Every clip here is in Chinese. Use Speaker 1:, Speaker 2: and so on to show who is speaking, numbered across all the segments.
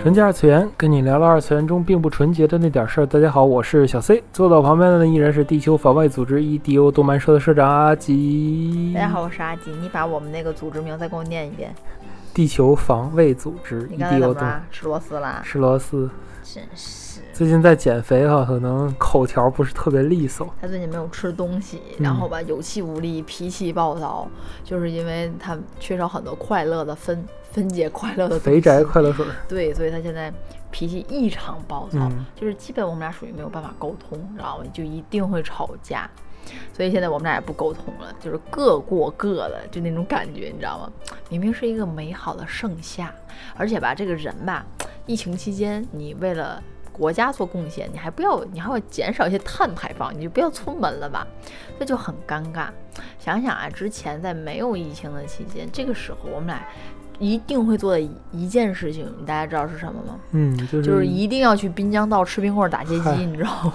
Speaker 1: 纯洁二次元，跟你聊聊二次元中并不纯洁的那点事儿。大家好，我是小 C，坐到我旁边的呢依然是地球防卫组织 EDO 动漫社的社长阿吉。
Speaker 2: 大家好，我是阿吉。你把我们那个组织名再给我念一遍。
Speaker 1: 地球防卫组织
Speaker 2: 你刚才怎
Speaker 1: EDO 动
Speaker 2: 么？吃螺丝啦？
Speaker 1: 吃螺丝。
Speaker 2: 真是。
Speaker 1: 最近在减肥哈，可能口条不是特别利索。
Speaker 2: 他最近没有吃东西，
Speaker 1: 嗯
Speaker 2: 然后吧有气无力、脾气暴躁，就是因为他缺少很多快乐的分分解快乐的
Speaker 1: 肥宅快乐水儿，
Speaker 2: 对，所以他现在脾气异常暴躁，
Speaker 1: 嗯
Speaker 2: 就是基本我们俩属于没有办法沟通，你知道吗？就一定会吵架。所以现在我们俩也不沟通了，就是各过各的，就那种感觉，你知道吗？明明是一个美好的盛夏，而且吧，这个人吧，疫情期间你为了国家做贡献，你还不要，你还要减少一些碳排放，你就不要出门了吧，这就很尴尬。想想啊，之前在没有疫情的期间，这个时候我们俩一定会做的一一件事情，大家知道是什么吗？
Speaker 1: 嗯，就是
Speaker 2: 就是一定要去滨江道吃冰棍儿打街机，你知道吗？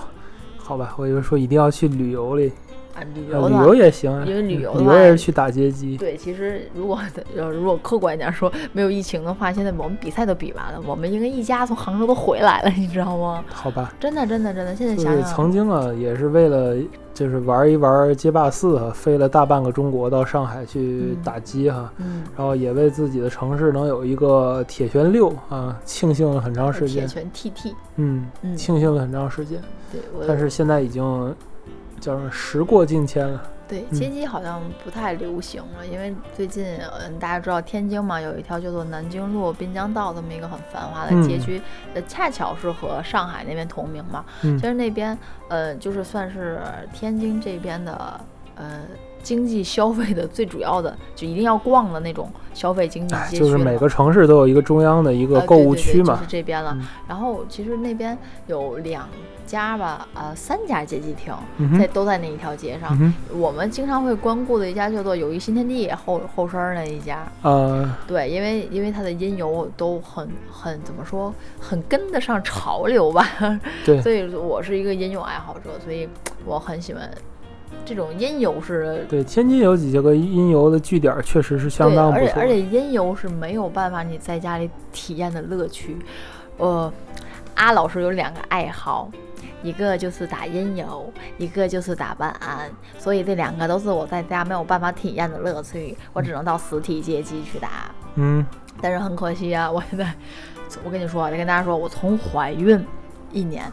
Speaker 1: 好吧，我以为说一定要去旅游里，
Speaker 2: 啊，旅
Speaker 1: 啊旅
Speaker 2: 游
Speaker 1: 也行啊，
Speaker 2: 因为旅游的
Speaker 1: 旅游也是去打街机。
Speaker 2: 对，其实如果 呃如果客观一点说，没有疫情的话，现在我们比赛都比完了，我们应该一家从杭州都回来了，你知道吗？
Speaker 1: 好吧，
Speaker 2: 真的，真的，真的，现在
Speaker 1: 就是
Speaker 2: 想想，
Speaker 1: 曾经啊，也是为了就是玩一玩街霸四啊，飞了大半个中国到上海去
Speaker 2: 嗯
Speaker 1: 打机哈，
Speaker 2: 嗯，
Speaker 1: 然后也为自己的城市能有一个铁拳六啊，庆幸了很长时间，
Speaker 2: 铁拳 TT，
Speaker 1: 嗯，
Speaker 2: 嗯，
Speaker 1: 庆幸了很长时间，
Speaker 2: 对，
Speaker 1: 但是现在已经叫什么时过境迁了，
Speaker 2: 对，
Speaker 1: 嗯
Speaker 2: 街机好像不太流行了，因为最近，嗯，大家知道天津嘛，有一条叫做南京路滨江道这么一个很繁华的街
Speaker 1: 嗯
Speaker 2: 区，呃，恰巧是和上海那边同名嘛。
Speaker 1: 嗯
Speaker 2: 其实那边，呃，就是算是天津这边的，呃，经济消费的最主要的，就一定要逛的那种消费经济
Speaker 1: 哎，
Speaker 2: 街区了。
Speaker 1: 就是每个城市都有一个中央的一个
Speaker 2: 呃
Speaker 1: 购
Speaker 2: 对对对
Speaker 1: 物区嘛
Speaker 2: 就是，这边了。
Speaker 1: 嗯
Speaker 2: 然后其实那边有两家吧，呃，三家街机厅，在都在那一条街上。
Speaker 1: 嗯
Speaker 2: 我们经常会光顾的一家叫做友谊新天地后后身儿那一家，
Speaker 1: 哼，呃，
Speaker 2: 对，因为因为它的音游都很很怎么说，很跟得上潮流吧，
Speaker 1: 对
Speaker 2: 所以我是一个音游爱好者，所以我很喜欢这种音游是。
Speaker 1: 对，天津有几个音游的据点，确实是相
Speaker 2: 对，
Speaker 1: 当不错
Speaker 2: 而且而。且音游是没有办法你在家里体验的乐趣。呃，阿老师有两个爱好，一个就是打音游，一个就是打万安，所以这两个都是我在家没有办法体验的乐趣，我只能到实体街机去打。
Speaker 1: 嗯，
Speaker 2: 但是很可惜啊，我现在，我跟你说，我跟大家说，我从怀孕一年，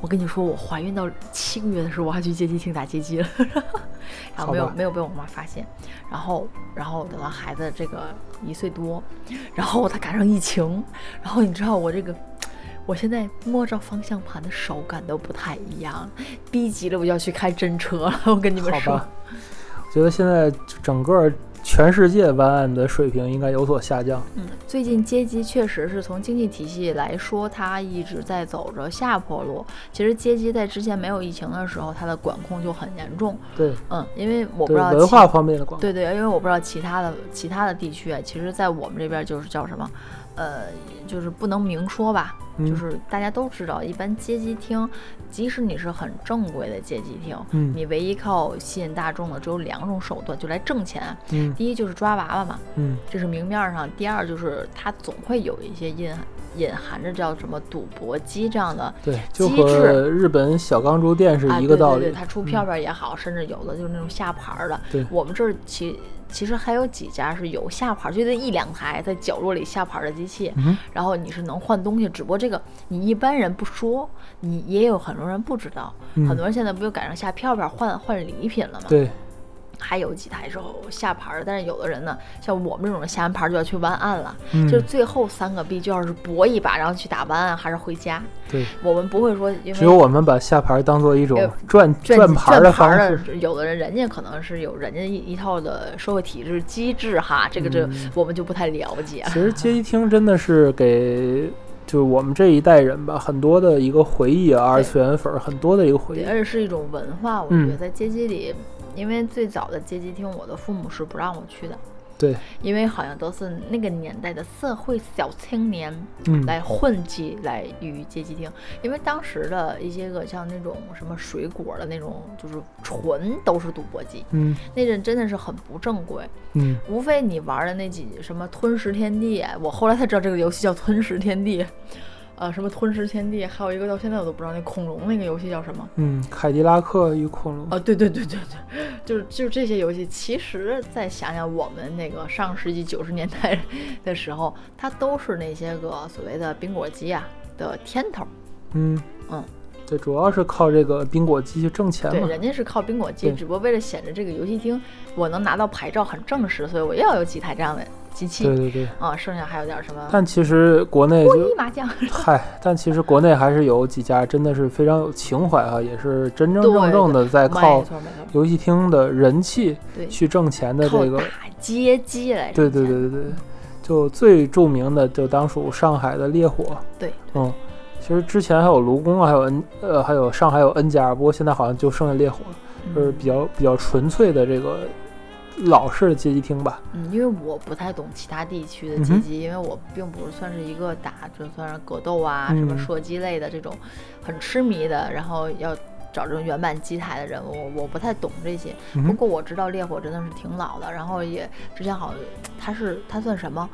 Speaker 2: 我跟你说，我怀孕到七个月的时候，我还去街机厅打街机了，然后没有没有被我妈发现，然后然后等到孩子这个一岁多，然后他赶上疫情，然后你知道我这个。我现在摸着方向盘的手感都不太一样，逼急了我就要去开真车了。我跟你们说
Speaker 1: 吧，，我觉得现在整个全世界湾岸的水平应该有所下降。
Speaker 2: 嗯，最近阶级确实是从经济体系来说，它一直在走着下坡路。其实阶级在之前没有疫情的时候，它的管控就很严重。
Speaker 1: 对
Speaker 2: 嗯，因为我不，知道
Speaker 1: 文化方面的管控。
Speaker 2: 对对，因为我不知道其他的其他的地区啊，其实在我们这边就是叫什么，呃，就是不能明说吧，就
Speaker 1: 嗯
Speaker 2: 是大家都知道，一般街机厅，即使你是很正规的街机厅，
Speaker 1: 嗯。
Speaker 2: 你唯一靠吸引大众的只有两种手段，就来挣钱。
Speaker 1: 嗯。
Speaker 2: 第一就是抓娃娃嘛，
Speaker 1: 嗯，
Speaker 2: 这是明面儿上；第二就是它总会有一些隐含隐含着叫什么赌博机这样的
Speaker 1: 对，就和日本小钢珠店是
Speaker 2: 啊，
Speaker 1: 一个道理。
Speaker 2: 对对对，它出票票也好，甚至有的就是那种下牌儿的。
Speaker 1: 对。
Speaker 2: 我们这儿其其实还有几家是有下盘儿，就这一两台在角落里下盘儿的机器，
Speaker 1: 嗯
Speaker 2: 然后你是能换东西，只不过这个你一般人不说，你也有很多人不知道。
Speaker 1: 嗯
Speaker 2: 很多人现在不就赶上下票票换换礼品了吗？
Speaker 1: 对，
Speaker 2: 还有几台是下盘儿，但是有的人呢，像我们这种下完盘儿就要去湾岸了，
Speaker 1: 嗯
Speaker 2: 就是最后三个币就要是搏一把，然后去打湾岸还是回家。
Speaker 1: 对，
Speaker 2: 我们不会说因为
Speaker 1: 只有我们把下盘当做一种
Speaker 2: 呃
Speaker 1: 转
Speaker 2: 转
Speaker 1: 转盘的方式。
Speaker 2: 有的人人家可能是有人家一一套的社会体制机制哈，这个这个
Speaker 1: 嗯
Speaker 2: 我们就不太了解。
Speaker 1: 其实街机厅真的是给就是我们这一代人吧，很多的一个回忆啊，二次元粉儿很多的一个回，忆。
Speaker 2: 而且是一种文化，我
Speaker 1: 嗯
Speaker 2: 觉得在街机里，因为最早的街机厅，我的父母是不让我去的，
Speaker 1: 对，
Speaker 2: 因为好像都是那个年代的社会小青年
Speaker 1: 嗯，
Speaker 2: 来混迹来于街机厅，因为当时的一些个像那种什么水果的那种，就是纯都是赌博机，
Speaker 1: 嗯
Speaker 2: 那阵真的是很不正规，
Speaker 1: 嗯，
Speaker 2: 无非你玩的那几什么吞食天地，我后来才知道这个游戏叫吞食天地。呃，什么吞食天地，还有一个到现在我都不知道那恐龙那个游戏叫什么。
Speaker 1: 嗯，凯迪拉克与恐龙。
Speaker 2: 啊，对对对对对，就是就是这些游戏，其实再想想我们那个上世纪九十年代的时候，它都是那些个所谓的冰果机啊的天头。
Speaker 1: 嗯
Speaker 2: 嗯，
Speaker 1: 对，主要是靠这个冰果机去挣钱
Speaker 2: 对，人家是靠冰果机，只不过为了显着这个游戏厅我能拿到牌照很正式，所以我又要有几台这样的机器。
Speaker 1: 对对对。
Speaker 2: 啊，剩下还有点什么
Speaker 1: 但其实国内就
Speaker 2: 麻将。
Speaker 1: 嗨，但其实国内还是有几家真的是非常有情怀啊，也是真真正正的在靠游戏厅的人气，去挣钱的这个。
Speaker 2: 打街机来
Speaker 1: 对对对对对，就最著名的就当属上海的烈火。
Speaker 2: 对
Speaker 1: 嗯，其实之前还有卢工啊，还有 N 呃，还有上海有 N 家，不过现在好像就剩下烈火了，就是
Speaker 2: 嗯
Speaker 1: 比较比较纯粹的这个老式的街机厅吧。
Speaker 2: 嗯，因为我不太懂其他地区的街机，因为我并不是算是一个打就算是格斗啊、什么
Speaker 1: 嗯
Speaker 2: 射击类的这种很痴迷的，然后要找这种原版机台的人，我我不太懂这些。不过我知道烈火真的是挺老的，然后也之前好像它是它算什么？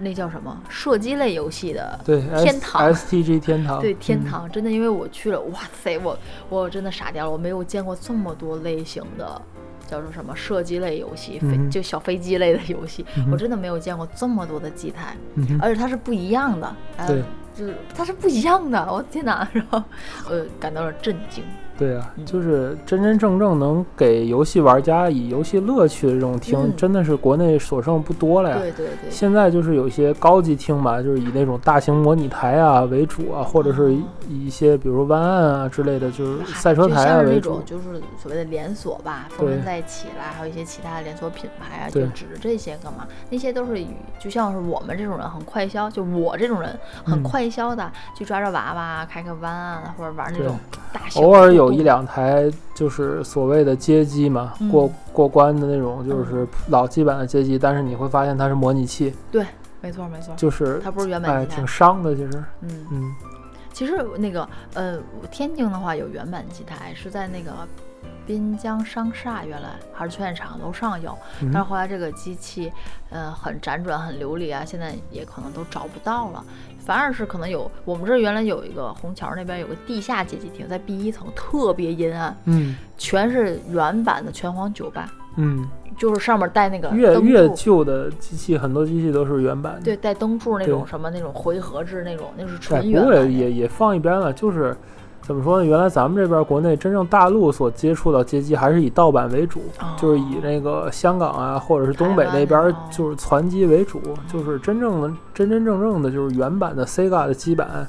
Speaker 2: 那叫什么？射击类游戏的
Speaker 1: 对，
Speaker 2: 天堂。
Speaker 1: S T G 天堂，
Speaker 2: 对天
Speaker 1: 嗯
Speaker 2: 堂，真的，因为我去了，哇塞，我我真的傻掉了，我没有见过这么多类型的，叫做什么射击类游戏，飞
Speaker 1: 嗯
Speaker 2: 就小飞机类的游戏，
Speaker 1: 嗯
Speaker 2: 我真的没有见过这么多的机台，
Speaker 1: 嗯
Speaker 2: 而且它是不一样的，呃
Speaker 1: 对，
Speaker 2: 就是它是不一样的，我天哪，然后我感到了震惊，
Speaker 1: 对啊，
Speaker 2: 嗯。
Speaker 1: 就是真真正正能给游戏玩家以游戏乐趣的这种厅，
Speaker 2: 嗯。
Speaker 1: 真的是国内所剩不多了呀。
Speaker 2: 对对对，
Speaker 1: 现在就是有一些高级厅吧，就是以那种大型模拟台啊为主啊，或者是一些比如说湾岸啊之类的，就是赛车台啊
Speaker 2: 就像是
Speaker 1: 为主
Speaker 2: 那种。就是所谓的连锁吧，风
Speaker 1: 对。
Speaker 2: 人在一起啦，还有一些其他的连锁品牌啊，就指着这些干嘛？那些都是与就像是我们这种人很快消，就我这种人很
Speaker 1: 嗯。
Speaker 2: 快消的，去抓抓娃娃、开开弯啊，或者玩那种大型
Speaker 1: 偶尔
Speaker 2: 互动
Speaker 1: 有一两台就是所谓的街机嘛，
Speaker 2: 嗯。
Speaker 1: 过过关的那种，就是老基版的街机，但是你会发现它是模拟器，
Speaker 2: 对，没错没错，
Speaker 1: 就是
Speaker 2: 它不是原版
Speaker 1: 哎
Speaker 2: 机台
Speaker 1: 挺伤的，其实，
Speaker 2: 嗯，
Speaker 1: 嗯。
Speaker 2: 其实那个呃，天津的话有原版机台，是在那个滨江商厦，原来还是劝业场楼上有，
Speaker 1: 嗯
Speaker 2: 但是后来这个机器，呃，很辗转很流离啊，现在也可能都找不到了。反而是可能有，我们这儿原来有一个虹桥那边有个地下街机厅，在 B 一层，特别阴暗，
Speaker 1: 嗯。
Speaker 2: 全是原版的拳皇九八，
Speaker 1: 嗯，
Speaker 2: 就是上面带那个
Speaker 1: 越越旧的机器，很多机器都是原版的。
Speaker 2: 对，带灯柱那种什么那种回合制那种，那是
Speaker 1: 哎，
Speaker 2: 纯
Speaker 1: 不过
Speaker 2: 原版的。
Speaker 1: 也也放一边了，就是怎么说呢？原来咱们这边国内真正大陆所接触到街机，还是以盗版为主，
Speaker 2: 哦
Speaker 1: 就是以那个香港啊，或者是东北那边就是攒机为主，就是真正的真真正正的就是原版的 Sega 的基版，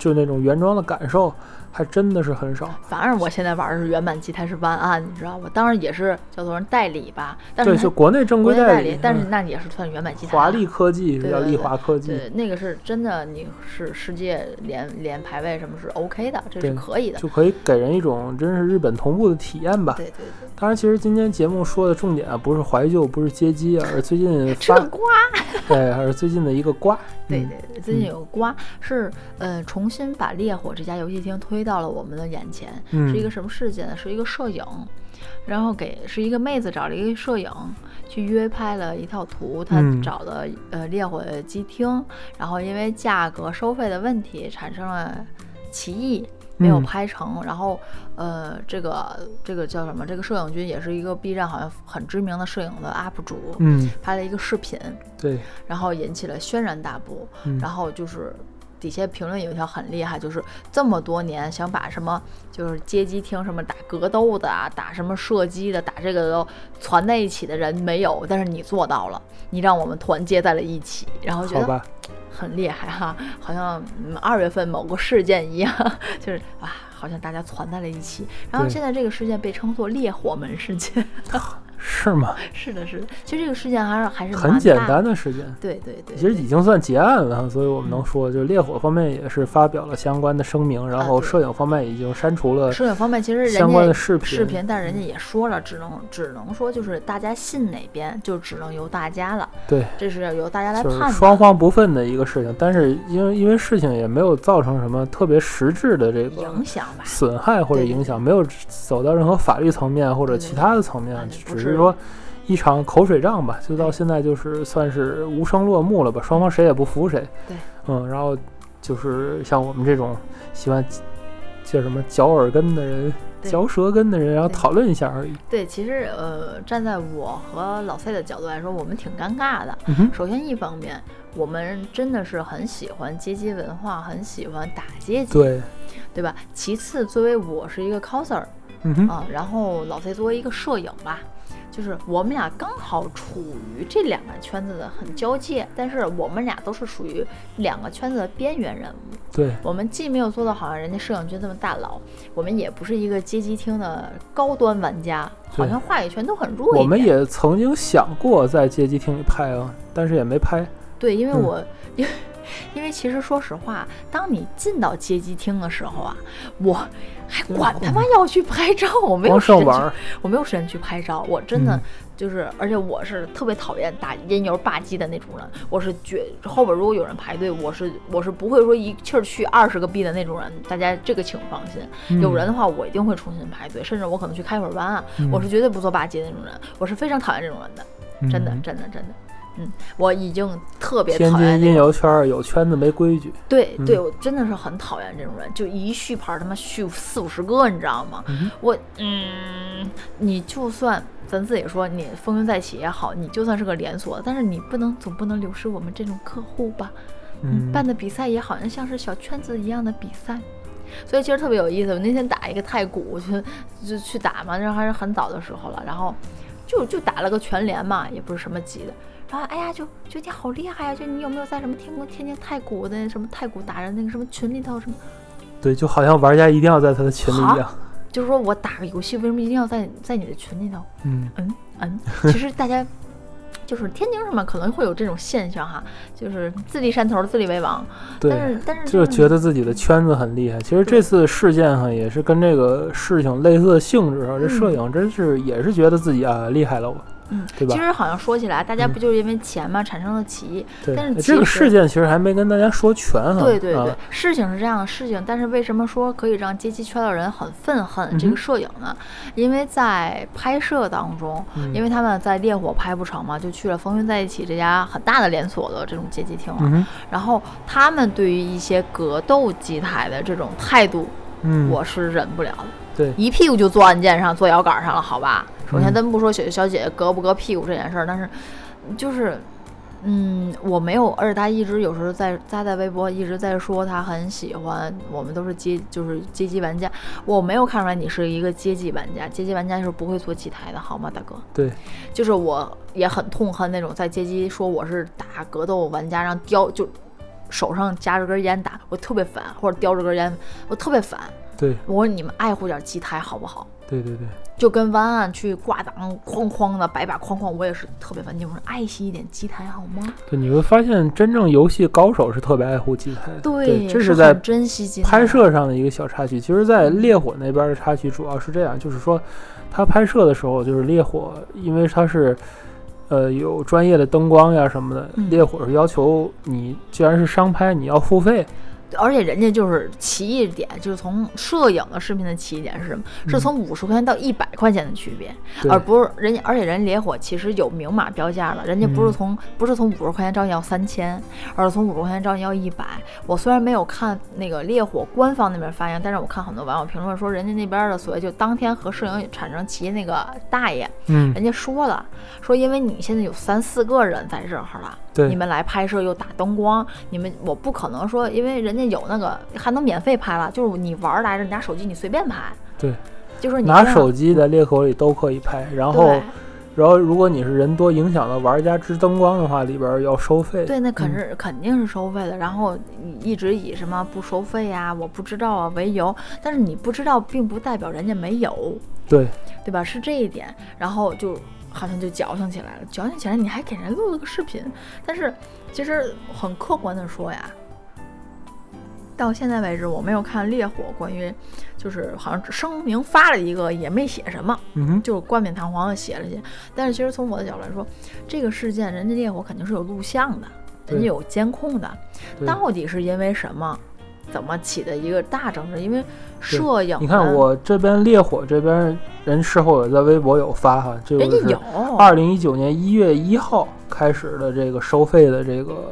Speaker 1: 就那种原装的感受，还真的是很少。
Speaker 2: 反正我现在玩的是原版机台是万安，你知道吧？当然也是叫做人代理吧，但是
Speaker 1: 对，就国内正
Speaker 2: 国
Speaker 1: 规理
Speaker 2: 代理，，但是
Speaker 1: 嗯
Speaker 2: 那也是算原版机台。
Speaker 1: 华丽科技是叫丽华科技，
Speaker 2: 对，那个是真的，你是世界连连排位什么是 OK 的，这是可以的。
Speaker 1: 就可以给人一种真是日本同步的体验吧。
Speaker 2: 对对对，
Speaker 1: 当然，其实今天节目说的重点啊，不是怀旧，不是街机，而是最近 发
Speaker 2: 瓜。
Speaker 1: 对，而是最近的一个瓜。
Speaker 2: 对
Speaker 1: 嗯
Speaker 2: 对对，最近有个瓜是呃重新把烈火这家游戏厅推到了我们的眼前，
Speaker 1: 嗯
Speaker 2: 是一个什么事件呢？是一个摄影，然后给是一个妹子找了一个摄影去约拍了一套图，她
Speaker 1: 嗯
Speaker 2: 找的呃烈火的机厅，然后因为价格收费的问题产生了歧义。没有
Speaker 1: 嗯
Speaker 2: 拍成，然后，呃，这个这个叫什么？这个摄影君也是一个 B 站好像很知名的摄影的 UP 主，
Speaker 1: 嗯，
Speaker 2: 拍了一个视频，
Speaker 1: 对，
Speaker 2: 然后引起了轩然大波。
Speaker 1: 嗯
Speaker 2: 然后就是底下评论有一条很厉害，就是这么多年想把什么就是街机厅什么打格斗的啊，打什么射击的，打这个都攒在一起的人没有，但是你做到了，你让我们团结在了一起，然后觉得，很厉害哈，好像嗯二月份某个事件一样，就是啊，好像大家攒在了一起。然后现在这个事件被称作烈火门事件，
Speaker 1: 是吗？
Speaker 2: 是的，是的，其实这个事件还是还是
Speaker 1: 很简单的事件。
Speaker 2: 对对对，
Speaker 1: 其实已经算结案了，所以我们
Speaker 2: 嗯。
Speaker 1: 能说，就是烈火方面也是发表了相关的声明，然后摄影方面已经删除了
Speaker 2: 摄影方面其实
Speaker 1: 相关的视频。
Speaker 2: 视频，但是人家也说了，只能只能说就是大家信哪边，就只能由大家了，
Speaker 1: 对，
Speaker 2: 这是由大家来
Speaker 1: 就是
Speaker 2: 判断。
Speaker 1: 双方不忿的一个事情，但是因为因为事情也没有造成什么特别实质的这个
Speaker 2: 影响吧，
Speaker 1: 损害或者影响，没有走到任何法律层面或者其他的层面
Speaker 2: 啊，不是
Speaker 1: 只是说一场口水仗吧，就到现在就是算是无声落幕了吧，双方谁也不服谁。
Speaker 2: 对，
Speaker 1: 嗯，然后就是像我们这种喜欢叫什么嚼耳根的人、嚼舌根的人，然后讨论一下而已。
Speaker 2: 对，其实呃，站在我和老 C 的角度来说，我们挺尴尬的。
Speaker 1: 嗯哼，
Speaker 2: 首先，一方面，我们真的是很喜欢阶级文化，很喜欢打阶级，
Speaker 1: 对，
Speaker 2: 对吧？其次，作为我是一个 coser
Speaker 1: 嗯哼，
Speaker 2: 啊，然后老 C 作为一个摄影吧，就是我们俩刚好处于这两个圈子的很交界，但是我们俩都是属于两个圈子的边缘人物。
Speaker 1: 对，
Speaker 2: 我们既没有做到好像人家摄影圈这么大佬，我们也不是一个街机厅的高端玩家，好像话语权都很弱。
Speaker 1: 我们也曾经想过在街机厅里拍啊，但是也没拍。
Speaker 2: 对，因为
Speaker 1: 嗯
Speaker 2: 我，因为因为其实说实话，当你进到街机厅的时候啊，我还管他妈要去拍照，我没有时间去我没有时间去拍照，我真的
Speaker 1: 嗯
Speaker 2: 就是，而且我是特别讨厌打烟油霸机的那种人，我是绝后边如果有人排队，我是我是不会说一气儿去二十个币的那种人，大家这个请放心。有人的话，我一定会重新排队，甚至我可能去开会儿班啊，
Speaker 1: 嗯
Speaker 2: 我是绝对不做霸机的那种人，我是非常讨厌这种人的，真的
Speaker 1: 嗯
Speaker 2: 真的真的。嗯，我已经特别讨厌那种
Speaker 1: 游圈儿有圈子没规矩。嗯
Speaker 2: 对对，我真的是很讨厌这种人，就一续牌儿他妈续四五十个，你知道吗？
Speaker 1: 嗯
Speaker 2: 我嗯，你就算咱自己说你风云再起也好，你就算是个连锁，但是你不能总不能流失我们这种客户吧？
Speaker 1: 嗯，
Speaker 2: 办的比赛也好像像是小圈子一样的比赛。所以其实特别有意思。我那天打一个太古，我就就去打嘛，那还是很早的时候了，然后就就打了个全联嘛，也不是什么级的。然后哎呀，就就你好厉害呀！就你有没有在什么天宫天津太古的什么太古达人那个什么群里头什么？
Speaker 1: 对，就好像玩家一定要在他的群里一样。
Speaker 2: 就是说我打个游戏为什么一定要在在你的群里头？
Speaker 1: 嗯，
Speaker 2: 嗯嗯，其实大家就是天津什么可能会有这种现象哈，就是自立山头自立为王，但
Speaker 1: 对，
Speaker 2: 是但是
Speaker 1: 就觉得自己的圈子很厉害。其实这次事件哈，也是跟这个事情类似的性质啊。这摄影真是也是觉得自己啊厉害了，我，
Speaker 2: 嗯，
Speaker 1: 对吧
Speaker 2: 其？实好像说起来，大家
Speaker 1: 嗯
Speaker 2: 不就是因为钱嘛产生了歧义？
Speaker 1: 对
Speaker 2: 但是，
Speaker 1: 这个事件其实还没跟大家说全哈。
Speaker 2: 对对对
Speaker 1: 啊，
Speaker 2: 事情是这样的事情，但是为什么说可以让街机圈的人很愤恨这个摄影呢？因为在拍摄当中，
Speaker 1: 嗯
Speaker 2: 因为他们在烈火拍不成嘛，就去了风云在一起这家很大的连锁的这种街机厅了。
Speaker 1: 嗯，
Speaker 2: 然后他们对于一些格斗机台的这种态度，
Speaker 1: 嗯，
Speaker 2: 我是忍不了的。
Speaker 1: 对，
Speaker 2: 一屁股就坐按键上，坐摇杆上了，好吧？首先，
Speaker 1: 嗯
Speaker 2: 咱不说小小姐姐割不割屁股这件事儿，但是就是，嗯，我没有，而且他一直有时候在他在微博一直在说他很喜欢我们都是街就是街机玩家，我没有看出来你是一个街机玩家，街机玩家是不会做机台的，好吗，大哥？
Speaker 1: 对，
Speaker 2: 就是我也很痛恨那种在街机说我是打格斗玩家，让叼就手上夹着根烟打，我特别烦，或者叼着根烟，我特别烦。
Speaker 1: 对，
Speaker 2: 我说你们爱护点机台好不好？
Speaker 1: 对对对，
Speaker 2: 就跟湾岸去挂档哐哐的摆把哐哐，我也是特别烦。你们说爱惜一点机台好吗？
Speaker 1: 对，你会发现真正游戏高手是特别爱护机台的。对，这
Speaker 2: 是
Speaker 1: 在
Speaker 2: 珍惜机台
Speaker 1: 拍摄上的一个小插曲。其实，在烈火那边的插曲主要是这样，就是说，他拍摄的时候，就是烈火，因为它是。呃，有专业的灯光呀什么的，
Speaker 2: 嗯
Speaker 1: 烈火是要求你，既然是商拍，你要付费。
Speaker 2: 而且人家就是奇异点，就是从摄影的视频的奇异点是什么？是从五十块钱到一百块钱的区别，
Speaker 1: 对
Speaker 2: 而不是人家，而且人烈火其实有明码标价了，人家不是
Speaker 1: 嗯
Speaker 2: 从、不是从五十块钱找你要三千，而是从五十块钱找你要一百。我虽然没有看那个烈火官方那边发言，但是我看很多网友评论说，人家那边的所谓就当天和摄影产生歧义那个大爷，
Speaker 1: 嗯
Speaker 2: 人家说了，说因为你现在有三四个人在这儿了，
Speaker 1: 对
Speaker 2: 你们来拍摄又打灯光，你们我不可能说，因为人家有那个还能免费拍了，就是你玩儿来着，你拿手机你随便拍。
Speaker 1: 对，
Speaker 2: 就是你
Speaker 1: 拿手机在裂口里都可以拍，然后然后如果你是人多影响到玩家之灯光的话，里边儿要收费。
Speaker 2: 对，那肯
Speaker 1: 嗯
Speaker 2: 是、肯定是收费的。然后你一直以什么不收费呀、我不知道啊为由，但是你不知道，并不代表人家没有，
Speaker 1: 对
Speaker 2: 对吧？是这一点，然后就好像就矫情起来了。矫情起来，你还给人录了个视频，但是其实很客观的说呀，到现在为止，我没有看烈火关于，就是好像声明发了一个，也没写什么，
Speaker 1: 嗯哼，
Speaker 2: 就是冠冕堂皇的写了些。但是其实从我的角度来说，这个事件人家烈火肯定是有录像的，人家有监控的，到底是因为什么？怎么起的一个大争执？因为摄影，
Speaker 1: 你看我这边烈火这边人事后有在微博有发哈，这个是二零一九年一月一号开始的这个收费的这个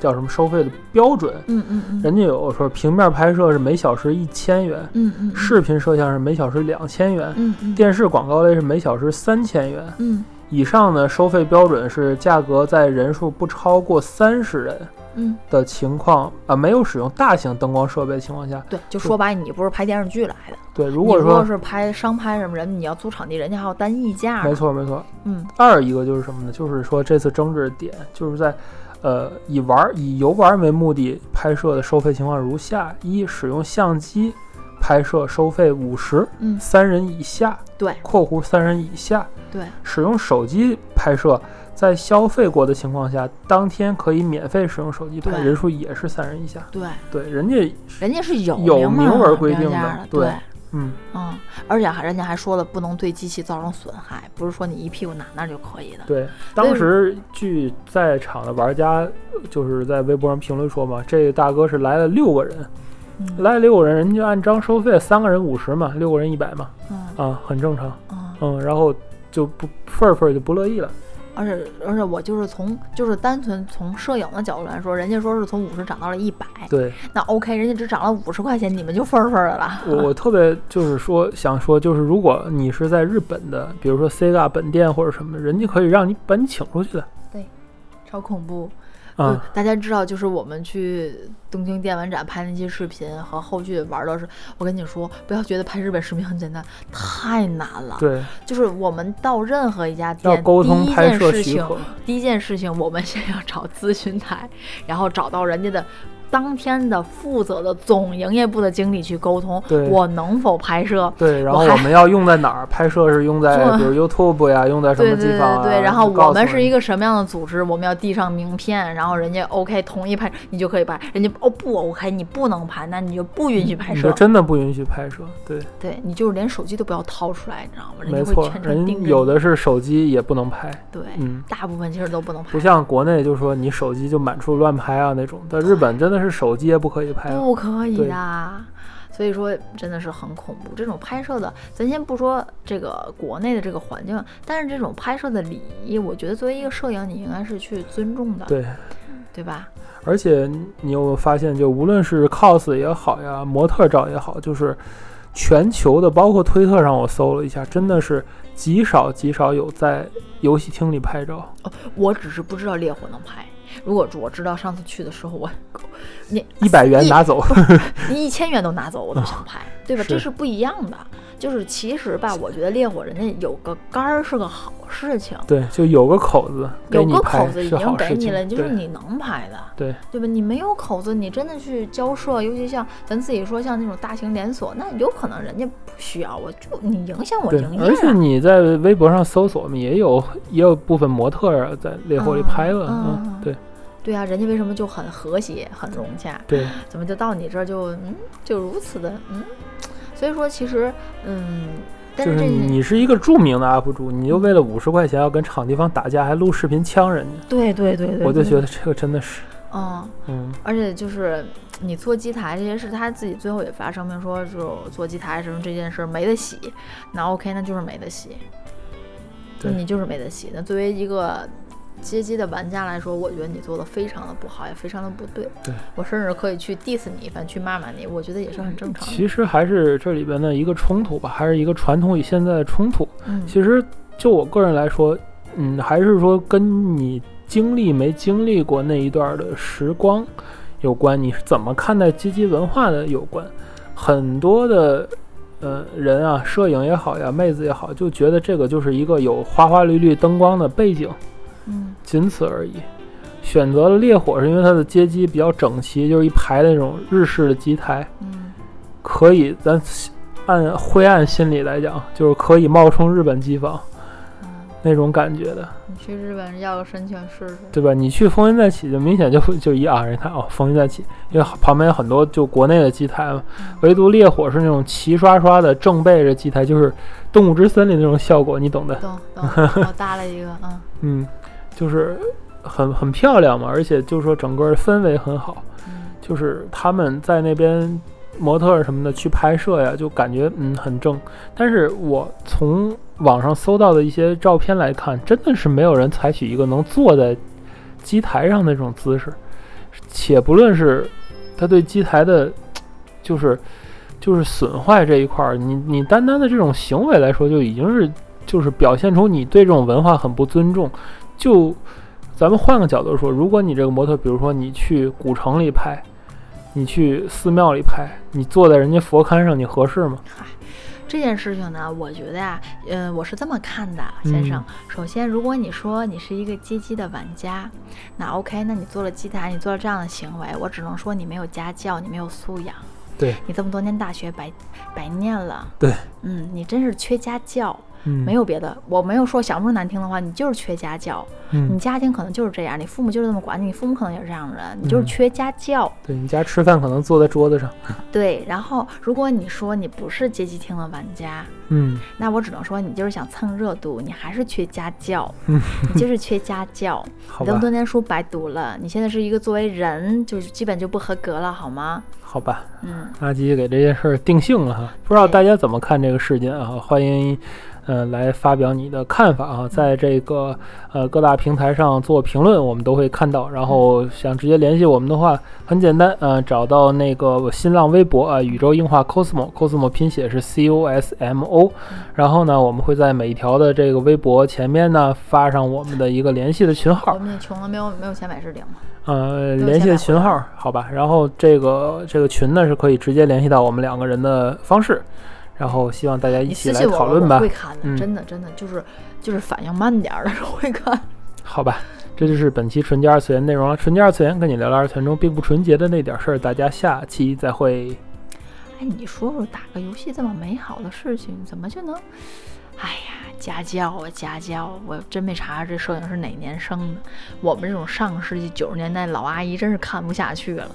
Speaker 1: 叫什么收费的标准，
Speaker 2: 嗯嗯嗯
Speaker 1: 人家有说平面拍摄是每小时一千元，
Speaker 2: 嗯嗯
Speaker 1: 视频摄像是每小时两千元，
Speaker 2: 嗯嗯
Speaker 1: 电视广告类是每小时三千元。
Speaker 2: 嗯
Speaker 1: 以上呢，收费标准是价格在人数不超过三十人
Speaker 2: 嗯，
Speaker 1: 的情况啊，没有使用大型灯光设备的情况下，
Speaker 2: 对，就说白，你不是拍电视剧来的，
Speaker 1: 对，如
Speaker 2: 如
Speaker 1: 果说
Speaker 2: 是拍商拍什么人，你要租场地，人家还要单溢价，
Speaker 1: 没，错没错。
Speaker 2: 嗯
Speaker 1: 二一个就是什么呢？就是说这次争执的点就是在，呃，以玩儿以游玩儿为目的拍摄的收费情况如下：一、使用相机拍摄收费五十，
Speaker 2: 嗯，
Speaker 1: 三人以下
Speaker 2: 对（
Speaker 1: 括弧三人以下）；
Speaker 2: 对，
Speaker 1: 使用手机拍摄，在消费过的情况下，当天可以免费使用手机拍，
Speaker 2: 对。
Speaker 1: 人数也是三人以下。
Speaker 2: 对，
Speaker 1: 对，人家
Speaker 2: 人家是有
Speaker 1: 有明文规定的对。
Speaker 2: 对。
Speaker 1: 嗯，
Speaker 2: 嗯，而且还人家还说了，不能对机器造成损害，不是说你一屁股拿那儿就可以的。
Speaker 1: 对，当时据在场的玩家就是在微博上评论说嘛，这个大哥是来了六个人，
Speaker 2: 嗯
Speaker 1: 来六个人，人就按张收费，三个人五十嘛，六个人一百嘛，
Speaker 2: 嗯。
Speaker 1: 啊，很正常，
Speaker 2: 嗯，
Speaker 1: 嗯，然后就不份儿份儿就不乐意了，
Speaker 2: 而且而且我就是从就是单纯从摄影的角度来说，人家说是从五十涨到了一百，
Speaker 1: 对。
Speaker 2: 那 OK，人家只涨了五十块钱，你们就份儿分儿的了。
Speaker 1: 我我特别就是说想说，就是如果你是在日本的，比如说 Sega 本店或者什么，人家可以让你把你请出去的，对
Speaker 2: 超恐怖！
Speaker 1: 啊。
Speaker 2: 就，大家知道，就是我们去东京电玩展拍那些视频和后续玩的是，我跟你说，不要觉得拍日本视频很简单，太难了。
Speaker 1: 对，
Speaker 2: 就是我们到任何一家店，
Speaker 1: 沟通
Speaker 2: 第一
Speaker 1: 拍
Speaker 2: 件事情，第一件事情，我们先要找咨询台，然后找到人家的当天的负责的总营业部的经理去沟通，
Speaker 1: 对
Speaker 2: 我能否拍摄。
Speaker 1: 对，然后
Speaker 2: 我
Speaker 1: 们要用在哪儿拍摄是用在
Speaker 2: 做
Speaker 1: 比如 YouTube 呀，用在什
Speaker 2: 对对对
Speaker 1: 么地方啊？
Speaker 2: 对，然后
Speaker 1: 就告诉人
Speaker 2: 我们是一个什么样的组织？我们要递上名片，然后人家 OK 同意拍，你就可以拍。人家哦不 OK，你不能拍，那你就不允许拍摄。
Speaker 1: 真的不允许拍摄，对，
Speaker 2: 对你就是连手机都不要掏出来，你知道吗？人
Speaker 1: 没错人有的是手机也不能拍，
Speaker 2: 对，
Speaker 1: 嗯，
Speaker 2: 大部分其实都不能拍
Speaker 1: 不。像国内就说你手机就满处乱拍啊那种，在日本真的是手机也不可以拍啊，
Speaker 2: 不可以
Speaker 1: 对
Speaker 2: 的。所以说真的是很恐怖。这种拍摄的，咱先不说这个国内的这个环境，但是这种拍摄的礼仪，我觉得作为一个摄影，你应该是去尊重的，
Speaker 1: 对，
Speaker 2: 对吧？
Speaker 1: 而且你有没有发现，就无论是 cos 也好呀，模特照也好，就是全球的，包括推特上我搜了一下，真的是极少极少有在游戏厅里拍照。
Speaker 2: 我只是不知道烈火能拍。如果我知道上次去的时候我，你
Speaker 1: 一百元拿走，
Speaker 2: 你一千元都拿走，我都想拍，对吧？
Speaker 1: 是
Speaker 2: 这是不一样的。就是其实吧，我觉得烈火人家有个杆儿是个好事情，
Speaker 1: 对，就有个口子
Speaker 2: 有个口子已经。给你了，就是你能拍的，
Speaker 1: 对
Speaker 2: 对吧？你没有口子，你真的去交涉，尤其像咱自己说像那种大型连锁，那有可能人家不需要，我就你影响我
Speaker 1: 对
Speaker 2: 营，业
Speaker 1: 而且
Speaker 2: 啊。
Speaker 1: 你在微博上搜索嘛，也有也有部分模特儿在烈火里拍了，
Speaker 2: 嗯嗯
Speaker 1: 嗯，对
Speaker 2: 对啊，人家为什么就很和谐、很融洽？
Speaker 1: 对，
Speaker 2: 怎么就到你这儿就嗯就如此的嗯？所以说其实嗯，但
Speaker 1: 就是是
Speaker 2: 这
Speaker 1: 你是一个著名的 UP 主，你就为了五十块钱要跟场地方打架，还录视频呛人家，
Speaker 2: 对对对对，
Speaker 1: 我就觉得这个真的是，
Speaker 2: 嗯。
Speaker 1: 嗯，
Speaker 2: 而且就是你做机台这些事，他自己最后也发声明说，就做机台什么这件事儿没得洗，那 OK，那就是没得洗，那
Speaker 1: 对
Speaker 2: 你就是没得洗。那作为一个街机的玩家来说，我觉得你做的非常的不好，也非常的不对。
Speaker 1: 对
Speaker 2: 我甚至可以去 diss 你一番，去骂骂你，我觉得也是很正常的。
Speaker 1: 其实还是这里边的一个冲突吧，还是一个传统与现在的冲突。
Speaker 2: 嗯，
Speaker 1: 其实就我个人来说，嗯，还是说跟你经历没经历过那一段的时光有关，你是怎么看待街机文化的有关。很多的呃人啊，摄影也好呀，妹子也好，就觉得这个就是一个有花花绿绿灯光的背景，
Speaker 2: 嗯
Speaker 1: 仅此而已。选择了烈火是因为它的街机比较整齐，就是一排那种日式的机台，
Speaker 2: 嗯
Speaker 1: 可以咱按灰暗心理来讲，就是可以冒充日本机房
Speaker 2: 嗯，
Speaker 1: 那种感觉的。
Speaker 2: 你去日本要个申请试试。
Speaker 1: 对吧？你去风云再起就明显就就一啊，人看哦，风云再起，因为旁边有很多就国内的机台嘛，唯独烈火是那种齐刷刷的正背着机台，就是动物之森里那种效果，你懂的。
Speaker 2: 懂懂，我搭了一个，嗯
Speaker 1: 嗯，就是很很漂亮嘛，而且就是说整个氛围很好，
Speaker 2: 嗯
Speaker 1: 就是他们在那边模特儿什么的去拍摄呀，就感觉嗯很正。但是我从网上搜到的一些照片来看，真的是没有人采取一个能坐在机台上的那种姿势，且不论是他对机台的，就是就是损坏这一块儿，你你单单的这种行为来说，就已经是就是表现出你对这种文化很不尊重。就咱们换个角度说，如果你这个模特，比如说你去古城里拍，你去寺庙里拍，你坐在人家佛龛上，你合适吗？
Speaker 2: 这件事情呢，我觉得呀，呃，我是这么看的，先生。首先，如果你说你是一个街机的玩家，那 OK，那你做了机台，你做了这样的行为，我只能说你没有家教，你没有素养。
Speaker 1: 对
Speaker 2: 你这么多年大学白白念了。
Speaker 1: 对，
Speaker 2: 嗯，你真是缺家教，
Speaker 1: 嗯，
Speaker 2: 没有别的。我没有说想不出难听的话，你就是缺家教。你
Speaker 1: 嗯，
Speaker 2: 家庭可能就是这样，你父母就是这么管你，你父母可能也是这样的人，你就是
Speaker 1: 嗯
Speaker 2: 缺家教。
Speaker 1: 对你家吃饭可能坐在桌子上，
Speaker 2: 对，然后如果你说你不是街机厅的玩家，
Speaker 1: 嗯，
Speaker 2: 那我只能说你就是想蹭热度，你还是缺家教，
Speaker 1: 嗯
Speaker 2: 你就是缺家教。你这么，多年书白读了，你现在是一个作为人，就是基本就不合格了，好吗？
Speaker 1: 好吧，
Speaker 2: 嗯，
Speaker 1: 阿吉给这件事儿定性了哈，不知道大家怎么看这个事件啊？欢迎，呃，来发表你的看法啊，在这个呃各大平台上做评论，我们都会看到。然后想直接联系我们的话，很简单，呃，找到那个新浪微博啊、宇宙硬化 cosmo，cosmo 拼写是 C O S M O，然后呢，我们会在每一条的这个微博前面呢发上我们的一个联系的群号
Speaker 2: 我
Speaker 1: 号，
Speaker 2: 们也穷了，没有没有钱买置顶吗。
Speaker 1: 呃，联系的群号，好吧。然后这个这个群呢是可以直接联系到我们两个人的方式，然后希望大家一起来讨论吧
Speaker 2: 我会。看的，
Speaker 1: 嗯
Speaker 2: 真的真的就是就是反应慢点儿，但是会看。
Speaker 1: 好吧，这就是本期纯洁二次元内容了。纯洁二次元跟你聊聊二次元中并不纯洁的那点事儿，大家下期再会。
Speaker 2: 哎，你说说，打个游戏这么美好的事情，怎么就能？哎呀，家教啊，家教！我真没查这摄影是哪年生的。我们这种上个世纪九十年代老阿姨真是看不下去了。